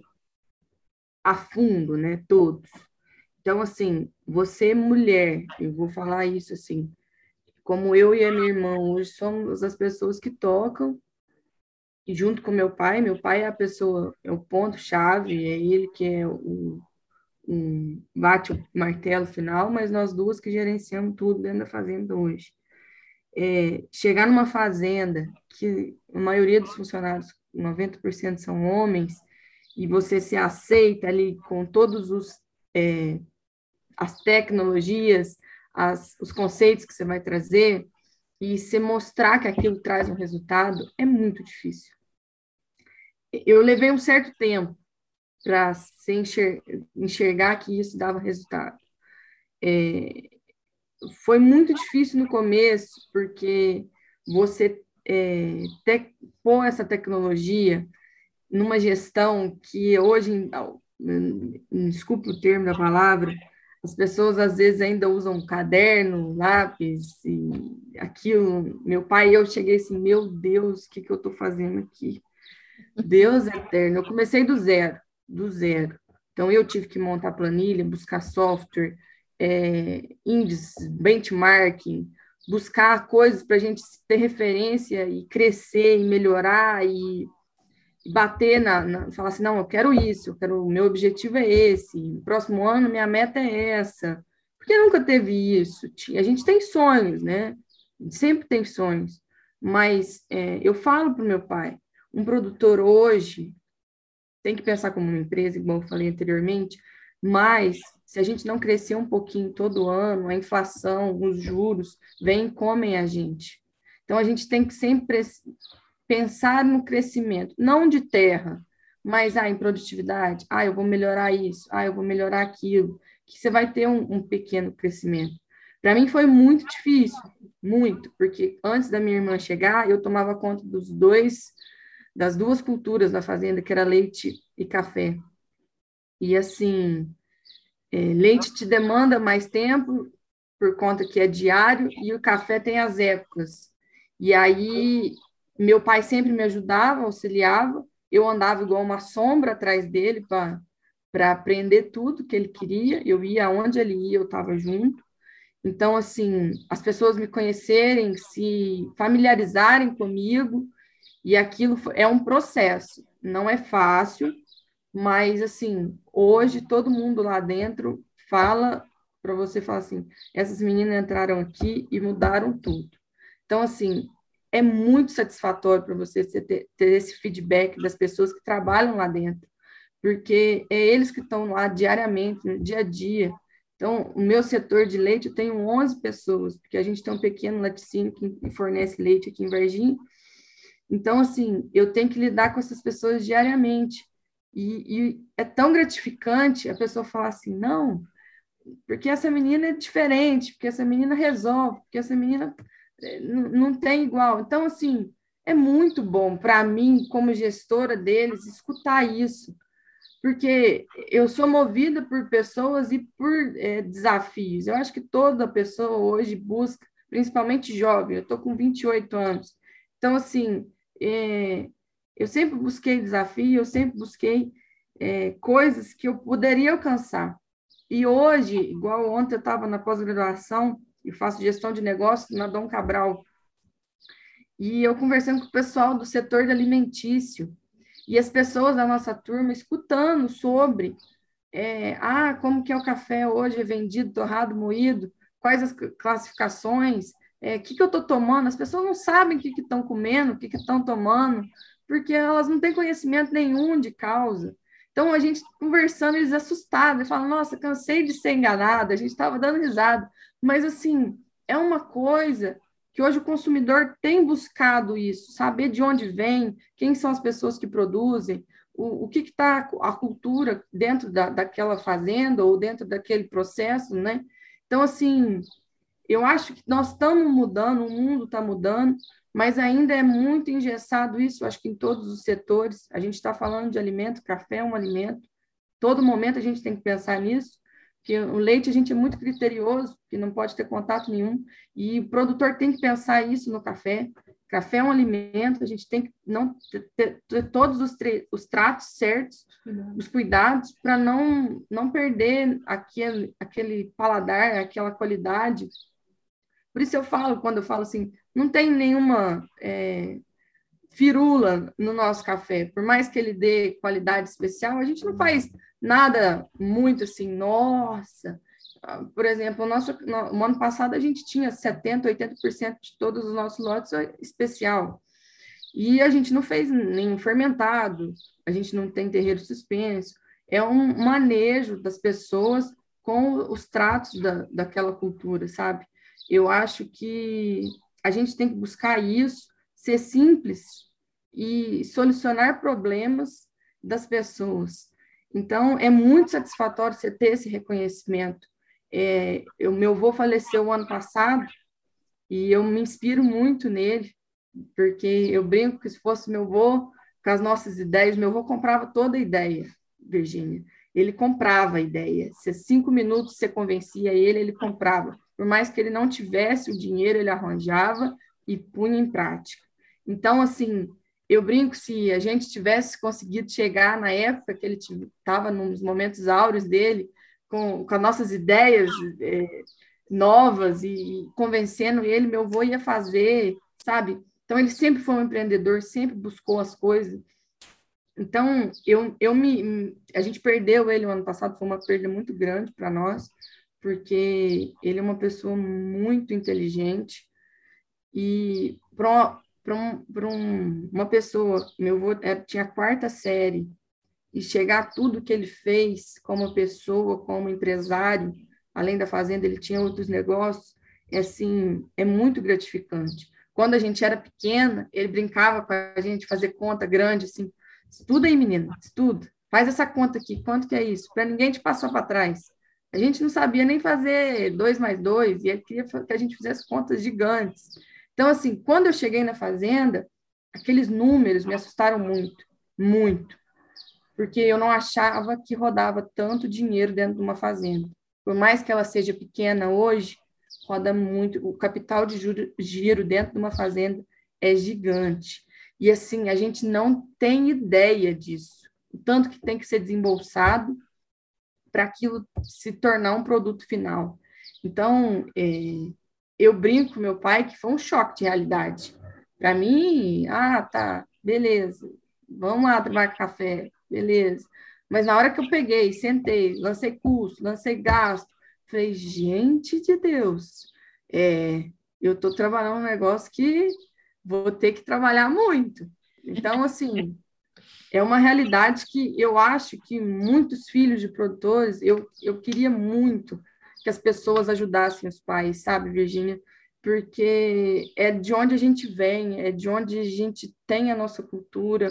a fundo, né, todos. Então, assim, você mulher, eu vou falar isso assim, como eu e a minha irmã hoje somos as pessoas que tocam, e junto com meu pai, meu pai é a pessoa, é o ponto-chave, é ele que é o, o bate o martelo final, mas nós duas que gerenciamos tudo dentro da fazenda hoje é, chegar numa fazenda que a maioria dos funcionários, 90% são homens, e você se aceita ali com todos os é, as tecnologias, as, os conceitos que você vai trazer, e se mostrar que aquilo traz um resultado, é muito difícil. Eu levei um certo tempo para enxergar, enxergar que isso dava resultado. É, foi muito difícil no começo, porque você é, te, pôr essa tecnologia numa gestão que hoje, desculpe o termo da palavra, as pessoas às vezes ainda usam caderno, lápis e aquilo. Meu pai e eu cheguei assim, meu Deus, o que, que eu estou fazendo aqui? Deus eterno. Eu comecei do zero, do zero. Então eu tive que montar planilha, buscar software, é, índices, benchmarking, buscar coisas para a gente ter referência e crescer e melhorar e, bater na, na, falar assim, não, eu quero isso, eu quero, o meu objetivo é esse, próximo ano minha meta é essa. Porque nunca teve isso. A gente tem sonhos, né? sempre tem sonhos. Mas é, eu falo para o meu pai, um produtor hoje tem que pensar como uma empresa, igual eu falei anteriormente, mas se a gente não crescer um pouquinho todo ano, a inflação, os juros, vêm e comem a gente. Então, a gente tem que sempre pensar no crescimento, não de terra, mas ah, em produtividade. Ah, eu vou melhorar isso, ah, eu vou melhorar aquilo, que você vai ter um, um pequeno crescimento. Para mim foi muito difícil, muito, porque antes da minha irmã chegar, eu tomava conta dos dois, das duas culturas da fazenda, que era leite e café. E assim, leite te demanda mais tempo, por conta que é diário, e o café tem as épocas. E aí, meu pai sempre me ajudava, auxiliava, eu andava igual uma sombra atrás dele para aprender tudo que ele queria, eu ia aonde ele ia, eu estava junto. Então, assim, as pessoas me conhecerem, se familiarizarem comigo, e aquilo é um processo, não é fácil, mas, assim, hoje todo mundo lá dentro fala para você falar assim: essas meninas entraram aqui e mudaram tudo. Então, assim, é muito satisfatório para você ter, ter, esse feedback das pessoas que trabalham lá dentro, porque é eles que estão lá diariamente, no dia a dia. Então, o meu setor de leite, eu tenho 11 pessoas, porque a gente tem um pequeno laticínio que fornece leite aqui em Varginha. Então, assim, eu tenho que lidar com essas pessoas diariamente. E, e é tão gratificante a pessoa falar assim: não, porque essa menina é diferente, porque essa menina resolve, porque essa menina é, não tem igual. Então, assim, é muito bom para mim, como gestora deles, escutar isso, porque eu sou movida por pessoas e por é, desafios. Eu acho que toda pessoa hoje busca, principalmente jovem, eu estou com 28 anos. Então, assim, é, eu sempre busquei desafio, eu sempre busquei é, coisas que eu poderia alcançar. E hoje, igual ontem eu estava na pós-graduação, e faço gestão de negócios na Dom Cabral. E eu conversando com o pessoal do setor alimentício, e as pessoas da nossa turma escutando sobre é, ah, como que é o café hoje é vendido, torrado, moído, quais as classificações, o é, que, que eu estou tomando, as pessoas não sabem o que estão comendo, o que estão tomando, porque elas não têm conhecimento nenhum de causa. Então, a gente conversando, eles assustados, falam, nossa, cansei de ser enganada, a gente estava dando risada. Mas, assim, é uma coisa que hoje o consumidor tem buscado isso, saber de onde vem, quem são as pessoas que produzem, o, o que está a cultura dentro da, daquela fazenda ou dentro daquele processo, né? Então, assim, eu acho que nós estamos mudando, o mundo está mudando, mas ainda é muito engessado isso, acho que em todos os setores. A gente está falando de alimento, café é um alimento, todo momento a gente tem que pensar nisso, que o leite a gente é muito criterioso, que não pode ter contato nenhum, e o produtor tem que pensar isso no café. Café é um alimento, a gente tem que não ter, ter todos os, os, tratos certos, os cuidados, para não, não perder aquele, aquele paladar, aquela qualidade. Por isso eu falo, quando eu falo assim, não tem nenhuma é, firula no nosso café. Por mais que ele dê qualidade especial, a gente não faz nada muito assim, nossa. Por exemplo, o nosso, no, ano passado a gente tinha 70%, 80% de todos os nossos lotes especial. E a gente não fez nenhum fermentado, a gente não tem terreiro suspenso. É um manejo das pessoas com os tratos da, daquela cultura, sabe? Eu acho que a gente tem que buscar isso, ser simples e solucionar problemas das pessoas. Então, é muito satisfatório você ter esse reconhecimento. É, o meu avô faleceu o ano passado e eu me inspiro muito nele, porque eu brinco que se fosse meu avô, com as nossas ideias, meu avô comprava toda a ideia, Virgínia. Ele comprava a ideia. Se cinco minutos você convencia ele, ele comprava. Por mais que ele não tivesse o dinheiro, ele arranjava e punha em prática. Então, assim, eu brinco se a gente tivesse conseguido chegar na época que ele estava nos momentos áureos dele, com, com as nossas ideias é, novas e, convencendo ele, meu avô ia fazer, sabe? Então, ele sempre foi um empreendedor, sempre buscou as coisas. Então, eu, eu me, a gente perdeu ele o ano passado, foi uma perda muito grande para nós, porque ele é uma pessoa muito inteligente e para um, um, uma pessoa, meu avô é, tinha a quarta série, e chegar a tudo que ele fez como pessoa, como empresário, além da fazenda, ele tinha outros negócios, é assim, é muito gratificante. Quando a gente era pequena, ele brincava com a gente, fazer conta grande, assim, estuda aí, menina, estuda, faz essa conta aqui, quanto que é isso? Para ninguém te passar para trás. A gente não sabia nem fazer dois mais dois, e ele queria que a gente fizesse contas gigantes. Então, assim, quando eu cheguei na fazenda, aqueles números me assustaram muito, muito, porque eu não achava que rodava tanto dinheiro dentro de uma fazenda. Por mais que ela seja pequena hoje, roda muito, o capital de giro dentro de uma fazenda é gigante. E assim, a gente não tem ideia disso. O tanto que tem que ser desembolsado para aquilo se tornar um produto final. Então, é, eu brinco com meu pai que foi um choque de realidade. Para mim, ah, tá, beleza, vamos lá tomar café, beleza. Mas na hora que eu peguei, sentei, lancei custo, lancei gasto, falei, gente de Deus, é, eu estou trabalhando um negócio que vou ter que trabalhar muito. Então, assim, é uma realidade que eu acho que muitos filhos de produtores, eu, eu queria muito que as pessoas ajudassem os pais, sabe, Virgínia? Porque é de onde a gente vem, é de onde a gente tem a nossa cultura.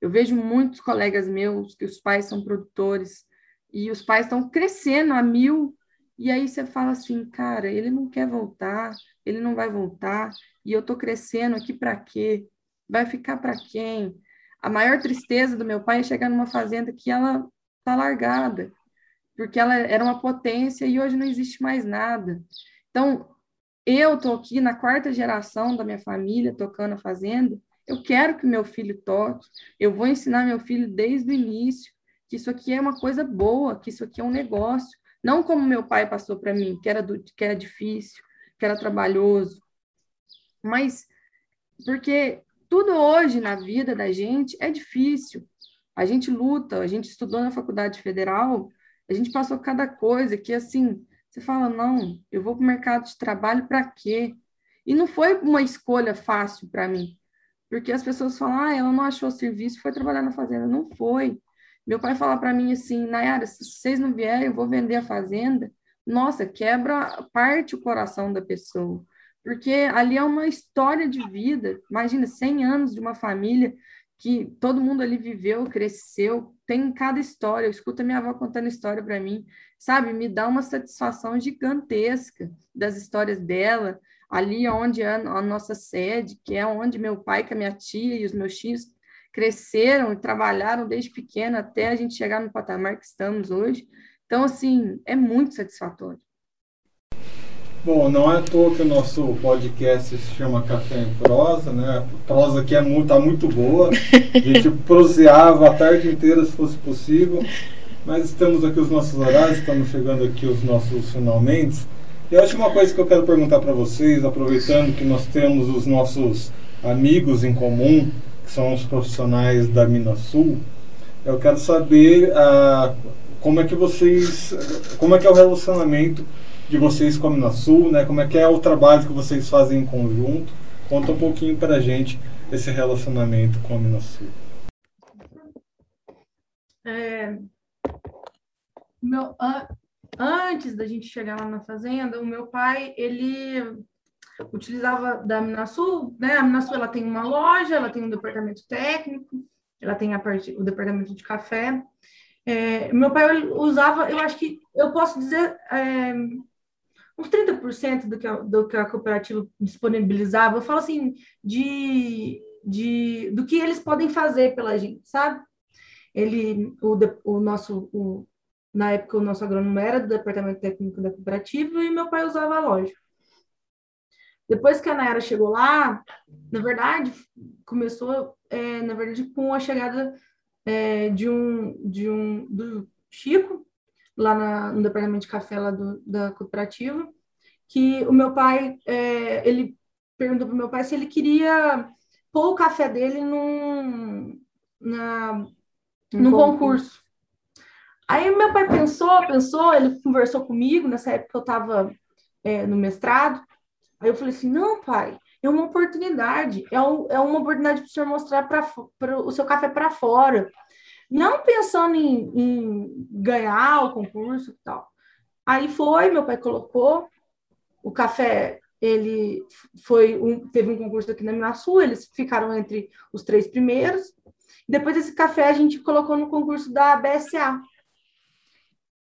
Eu vejo muitos colegas meus que os pais são produtores e os pais estão crescendo a mil, e aí você fala assim, cara, ele não quer voltar, ele não vai voltar, e eu estou crescendo aqui para quê? Vai ficar para quem? A maior tristeza do meu pai é chegar numa fazenda que ela tá largada, porque ela era uma potência e hoje não existe mais nada. Então, eu tô aqui na quarta geração da minha família tocando a fazenda, eu quero que meu filho toque, eu vou ensinar meu filho desde o início que isso aqui é uma coisa boa, que isso aqui é um negócio, não como meu pai passou para mim, que era, do, que era difícil, que era trabalhoso, mas porque tudo hoje na vida da gente é difícil. A gente luta, a gente estudou na faculdade federal, a gente passou cada coisa que, assim, você fala, não, eu vou para o mercado de trabalho para quê? E não foi uma escolha fácil para mim, porque as pessoas falam, ah, ela não achou serviço, foi trabalhar na fazenda. Não foi. Meu pai fala para mim assim, Nayara, se vocês não vierem, eu vou vender a fazenda. Nossa, quebra parte o coração da pessoa porque ali é uma história de vida. Imagina, 100 anos de uma família que todo mundo ali viveu, cresceu, tem cada história. Eu escuto a minha avó contando história para mim, sabe? Me dá uma satisfação gigantesca das histórias dela, ali onde é a nossa sede, que é onde meu pai, com a minha tia e os meus tios cresceram e trabalharam desde pequeno até a gente chegar no patamar que estamos hoje. Então, assim, é muito satisfatório. Bom, não é à toa que o nosso podcast se chama Café em Prosa, né? A prosa aqui é muito, tá muito boa. A gente proseava a tarde inteira se fosse possível. Mas estamos aqui os nossos horários, estamos chegando aqui os nossos finalmente. E a última coisa que eu quero perguntar para vocês, aproveitando que nós temos os nossos amigos em comum, que são os profissionais da Minasul, eu quero saber ah, como é que vocês, como é que é o relacionamento de vocês como na Sul, né? Como é que é o trabalho que vocês fazem em conjunto? Conta um pouquinho para a gente esse relacionamento com a Minasul. É, meu, an, antes da gente chegar lá na fazenda, o meu pai, ele utilizava da Minasul, né? A Minasul, ela tem uma loja, ela tem um departamento técnico, ela tem a parte, o departamento de café. É, meu pai usava, eu acho que eu posso dizer, é, uns 30% do que, a, do que a cooperativa disponibilizava, eu falo assim, de, de, do que eles podem fazer pela gente, sabe? Ele, o, o nosso, o, na época, o nosso agrônomo era do departamento técnico da cooperativa e meu pai usava a loja. Depois que a Nayara chegou lá, na verdade, começou, é, na verdade, com a chegada é, de um, de um, do Chico, lá na, no departamento de café lá do, da cooperativa, que o meu pai, é, ele perguntou para o meu pai se ele queria pôr o café dele num, na, num concurso. Aí meu pai pensou, pensou, ele conversou comigo, nessa época eu estava é, no mestrado, aí eu falei assim, não, pai, é uma oportunidade, é, um, é uma oportunidade para o senhor mostrar o seu café para fora. Não pensando em, em ganhar o concurso e tal. Aí foi, meu pai colocou, o café ele foi um, teve um concurso aqui na Minasul, eles ficaram entre os três primeiros. Depois desse café a gente colocou no concurso da BSA.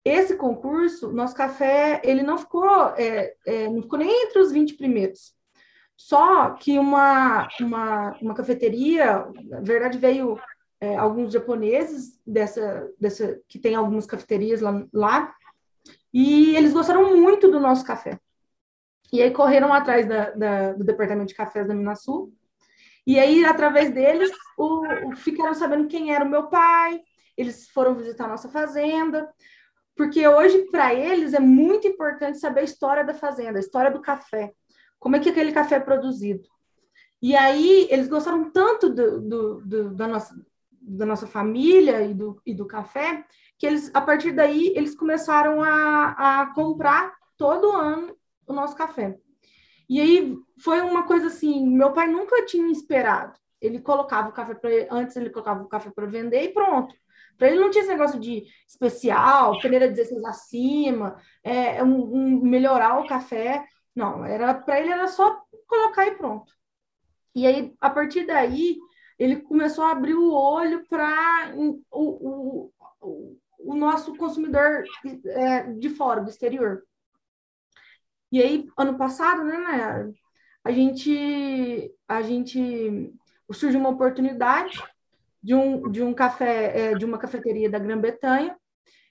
Esse concurso, nosso café, ele não ficou, é, é, não ficou nem entre os 20 primeiros. Só que uma, uma, uma cafeteria, na verdade, veio é, alguns japoneses dessa, dessa que tem algumas cafeterias lá, lá, e eles gostaram muito do nosso café. E aí correram atrás da, da, do departamento de cafés da Minasul. E aí, através deles, o, o, ficaram sabendo quem era o meu pai. Eles foram visitar a nossa fazenda. Porque hoje, para eles, é muito importante saber a história da fazenda, a história do café. Como é que aquele café é produzido. E aí, eles gostaram tanto do, do, do, da, nossa, da nossa família e do, e do café, que eles, a partir daí, eles começaram a, a comprar todo ano o nosso café. E aí foi uma coisa assim, meu pai nunca tinha esperado. Ele colocava o café para antes ele colocava o café para vender e pronto. Para ele não tinha esse negócio de especial, peneira 16 acima, é, é, um, um, melhorar o café. Não, era para ele era só colocar e pronto. E aí, a partir daí, ele começou a abrir o olho para o, o, o, nosso consumidor é, de fora, do exterior. E aí, ano passado, né, né a gente, a gente surgiu uma oportunidade de um, de um café, é, de uma cafeteria da Grã-Bretanha,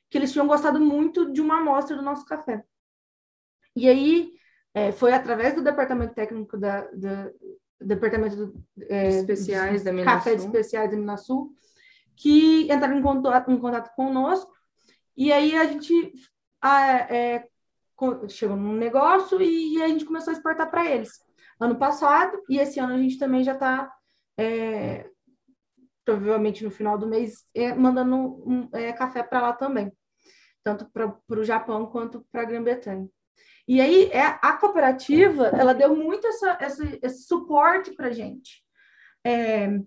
que eles tinham gostado muito de uma amostra do nosso café. E aí, é, foi através do departamento técnico da, da departamento é, especiais da Café de Especiais da Minasul, que entraram em contato, em contato conosco, e aí a gente a, é, chegou num negócio e a gente começou a exportar para eles. Ano passado, e esse ano a gente também já está, é, provavelmente no final do mês, é, mandando um, é, café para lá também, tanto para o Japão quanto para a Grã-Bretanha. E aí é, a cooperativa, ela deu muito essa, essa esse suporte para a gente. É,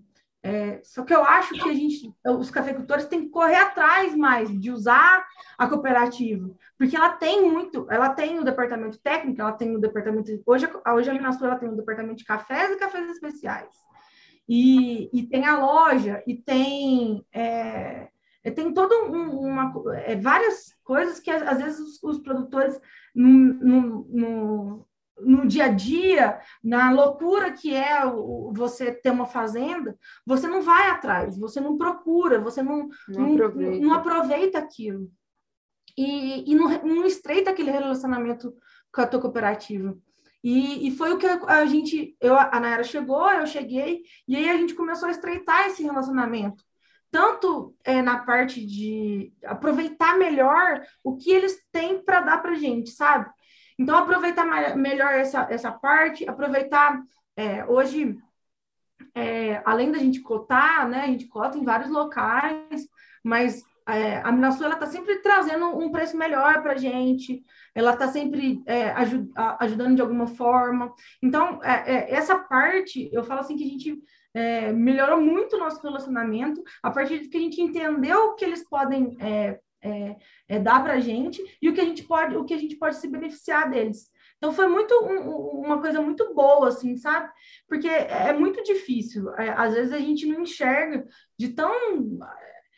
é, só que eu acho que a gente, os cafeicultores têm que correr atrás mais de usar a cooperativa, porque ela tem muito, ela tem o departamento técnico, ela tem o departamento, hoje, hoje a Minasul ela tem o departamento de cafés e cafés especiais, e, e tem a loja, e tem, é, tem todo um, uma, é, várias coisas que às vezes os, os produtores no, no, no no dia a dia, na loucura que é o, você ter uma fazenda, você não vai atrás, você não procura, você não, não, não, aproveita. não aproveita. aquilo. E, e não, não, estreita aquele relacionamento com a tua cooperativa. E, e foi o que a gente, eu, a Nayara chegou, eu cheguei, e aí a gente começou a estreitar esse relacionamento. Tanto é, na parte de aproveitar melhor o que eles têm para dar para gente, sabe? Então, aproveitar melhor essa, essa parte, aproveitar é, hoje, é, além da gente cotar, né, a gente cota em vários locais, mas é, a Minasul está sempre trazendo um preço melhor para a gente, ela está sempre é, ajud ajudando de alguma forma. Então, é, é, essa parte, eu falo assim que a gente é, melhorou muito o nosso relacionamento a partir de que a gente entendeu que eles podem é, é, é, dá para a gente e o que a gente pode, o que a gente pode se beneficiar deles. Então foi muito um, uma coisa muito boa, assim, sabe? Porque é, é muito difícil. É, às vezes a gente não enxerga de tão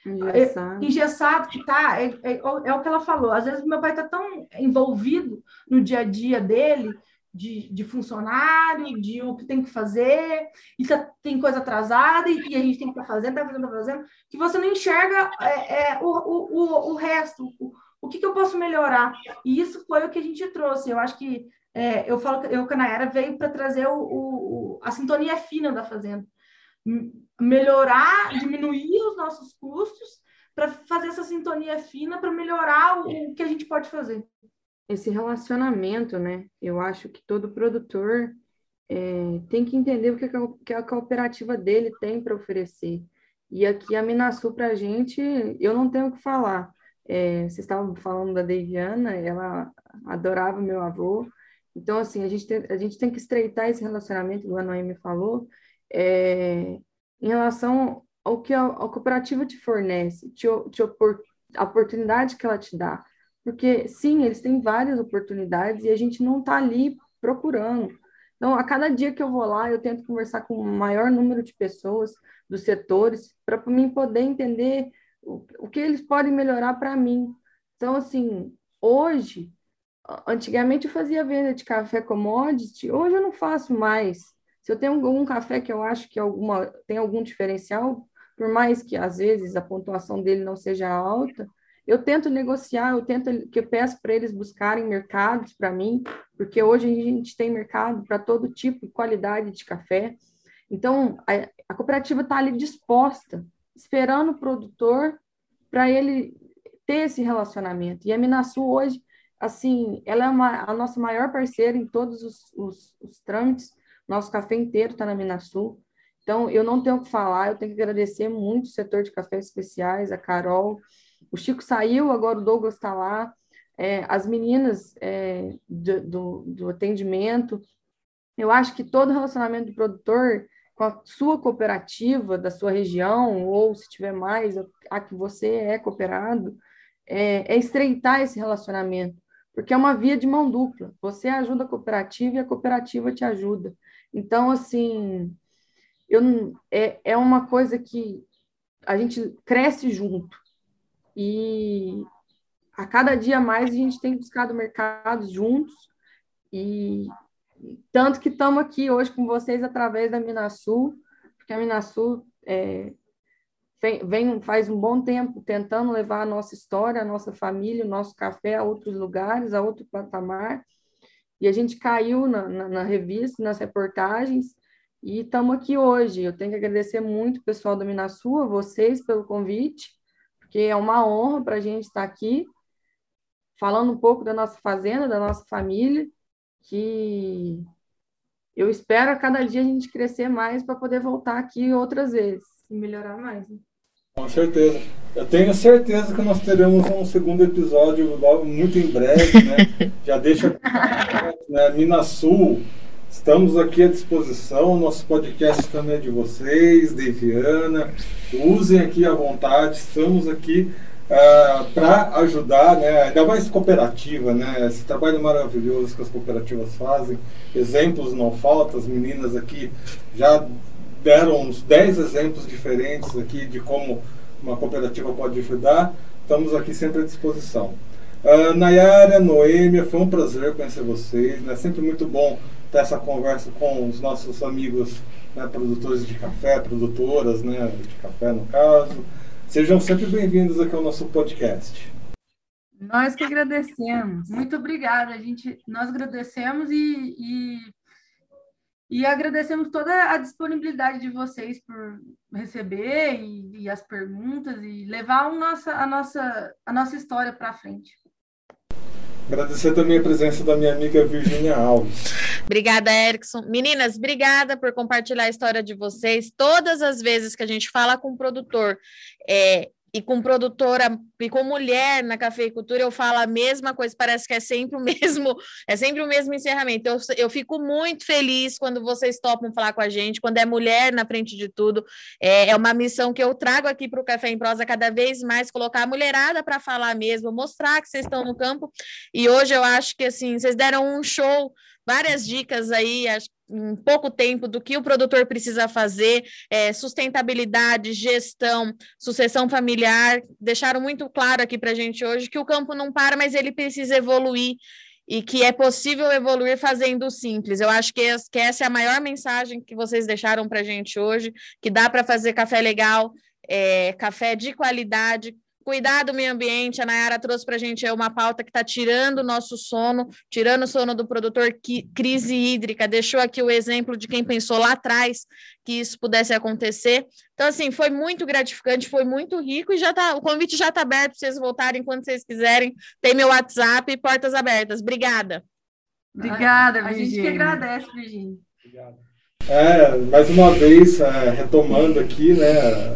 engessado, engessado que tá. É, é, é, o que ela falou. Às vezes meu pai está tão envolvido no dia a dia dele de, de funcionário, de o que tem que fazer, e tá, tem coisa atrasada, e, e, a gente tem que estar tá fazendo, tá fazendo, tá fazendo, que você não enxerga é, é, o, o, o, resto, o, o que, que eu posso melhorar. E isso foi o que a gente trouxe. Eu acho que é, eu falo que eu, Canaera, veio para trazer o, o, a sintonia fina da fazenda. Melhorar, diminuir os nossos custos para fazer essa sintonia fina para melhorar o, o que a gente pode fazer esse relacionamento, né? Eu acho que todo produtor é, tem que entender o que a, que a cooperativa dele tem para oferecer. E aqui a Minasul para a gente, eu não tenho o que falar. É, vocês estavam falando da Deviana, ela adorava meu avô. Então, assim, a gente tem, a gente tem que estreitar esse relacionamento, a Noemi falou, é, em relação o que a, a cooperativa te fornece, te, te opor, a oportunidade que ela te dá. Porque, sim, eles têm várias oportunidades e a gente não está ali procurando. Então, a cada dia que eu vou lá, eu tento conversar com o maior número de pessoas dos setores para mim poder entender o, o que eles podem melhorar para mim. Então, assim, hoje, antigamente eu fazia venda de café commodity, hoje eu não faço mais. Se eu tenho algum café que eu acho que alguma, tem algum diferencial, por mais que às vezes a pontuação dele não seja alta, eu tento negociar, eu tento que eu peço para eles buscarem mercados para mim, porque hoje a gente tem mercado para todo tipo e qualidade de café. Então, a, a cooperativa está ali disposta, esperando o produtor para ele ter esse relacionamento. E a Minasul hoje, assim, ela é uma, a nossa maior parceira em todos os, os, os trâmites. Nosso café inteiro está na Minasul. Então, eu não tenho o que falar, eu tenho que agradecer muito o setor de cafés especiais, a Carol, o Chico saiu, agora o Douglas está lá. É, as meninas é, do, do, do atendimento. Eu acho que todo relacionamento do produtor com a sua cooperativa da sua região, ou se tiver mais, a que você é cooperado, é, é, estreitar esse relacionamento, porque é uma via de mão dupla. Você ajuda a cooperativa e a cooperativa te ajuda. Então, assim, eu, é, é uma coisa que a gente cresce junto. E a cada dia mais a gente tem buscado mercados juntos e tanto que estamos aqui hoje com vocês através da Minasul, porque a Minasul é, vem, vem, faz um bom tempo tentando levar a nossa história, a nossa família, o nosso café a outros lugares, a outro patamar. E a gente caiu na, na, na revista, nas reportagens, e estamos aqui hoje. Eu tenho que agradecer muito o pessoal da Minasul, a vocês pelo convite, porque é uma honra para a gente estar aqui falando um pouco da nossa fazenda, da nossa família, que eu espero a cada dia a gente crescer mais para poder voltar aqui outras vezes e melhorar mais. Né? Com certeza. Eu tenho certeza que nós teremos um segundo episódio logo, muito em breve, né? Já deixa né? Minas Sul, estamos aqui à disposição. Nosso podcast também é de vocês, de Viana. Usem aqui à vontade, estamos aqui uh, ah, para ajudar, né, ainda mais cooperativa, né, esse trabalho maravilhoso que as cooperativas fazem, exemplos não faltam, as meninas aqui já deram uns 10 exemplos diferentes aqui de como uma cooperativa pode ajudar, estamos aqui sempre à disposição. Uh, Nayara, Noêmia, foi um prazer conhecer vocês, né, sempre muito bom ter essa conversa com os nossos amigos né, produtores de café, produtoras né, de café no caso, Sejam sempre bem-vindos aqui ao nosso podcast. Nós que agradecemos. Muito obrigada. A gente, nós agradecemos e, e, e agradecemos toda a disponibilidade de vocês por receber e, e as perguntas e levar a nossa, a nossa, a nossa história para frente. Agradecer também a presença da minha amiga Virginia Alves. Obrigada, Erickson. Meninas, obrigada por compartilhar a história de vocês. Todas as vezes que a gente fala com o produtor é, e com produtora e com mulher na cafeicultura, eu falo a mesma coisa, parece que é sempre o mesmo, é sempre o mesmo encerramento. Eu, eu fico muito feliz quando vocês topam falar com a gente, quando é mulher na frente de tudo. É, é uma missão que eu trago aqui para o Café em Prosa cada vez mais, colocar a mulherada para falar mesmo, mostrar que vocês estão no campo. E hoje eu acho que assim, vocês deram um show várias dicas aí, em pouco tempo, do que o produtor precisa fazer, é, sustentabilidade, gestão, sucessão familiar, deixaram muito claro aqui para a gente hoje que o campo não para, mas ele precisa evoluir e que é possível evoluir fazendo simples. Eu acho que, essa é a maior mensagem que vocês deixaram para a gente hoje, que dá para fazer café legal, é, café de qualidade, Cuidar do meio ambiente, a Nayara trouxe para a gente uma pauta que está tirando o nosso sono, tirando o sono do produtor, que, crise hídrica, deixou aqui o exemplo de quem pensou lá atrás que isso pudesse acontecer. Então, assim, foi muito gratificante, foi muito rico e já tá, o convite já está aberto para vocês voltarem quando vocês quiserem. Tem meu WhatsApp e portas abertas. Obrigada. Obrigada, Virginia. A gente que agradece, Virginia. Obrigado. É, mais uma vez, é, retomando aqui, né,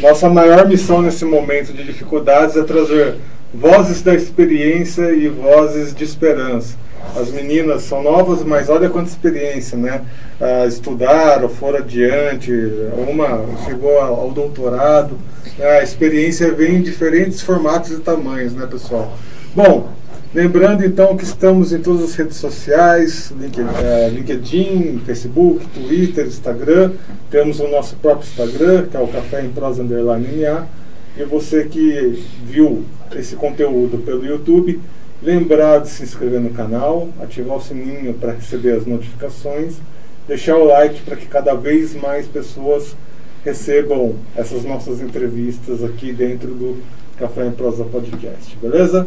nossa maior missão nesse momento de dificuldades é trazer vozes da experiência e vozes de esperança. as meninas são novas, mas olha quanta experiência, né? Ah, estudaram, foram adiante, uma chegou ao doutorado. Né? A experiência vem em diferentes formatos e tamanhos, né, pessoal? Bom, lembrando então que estamos em todas as redes sociais, eh, LinkedIn, Facebook, Twitter, Instagram. Temos o nosso próprio Instagram, que é o Café em Prosa Underline NA. E você que viu esse conteúdo pelo YouTube, lembrar de se inscrever no canal, ativar o sininho para receber as notificações, deixar o like para que cada vez mais pessoas recebam essas nossas entrevistas aqui dentro do Café em Prosa Podcast, beleza?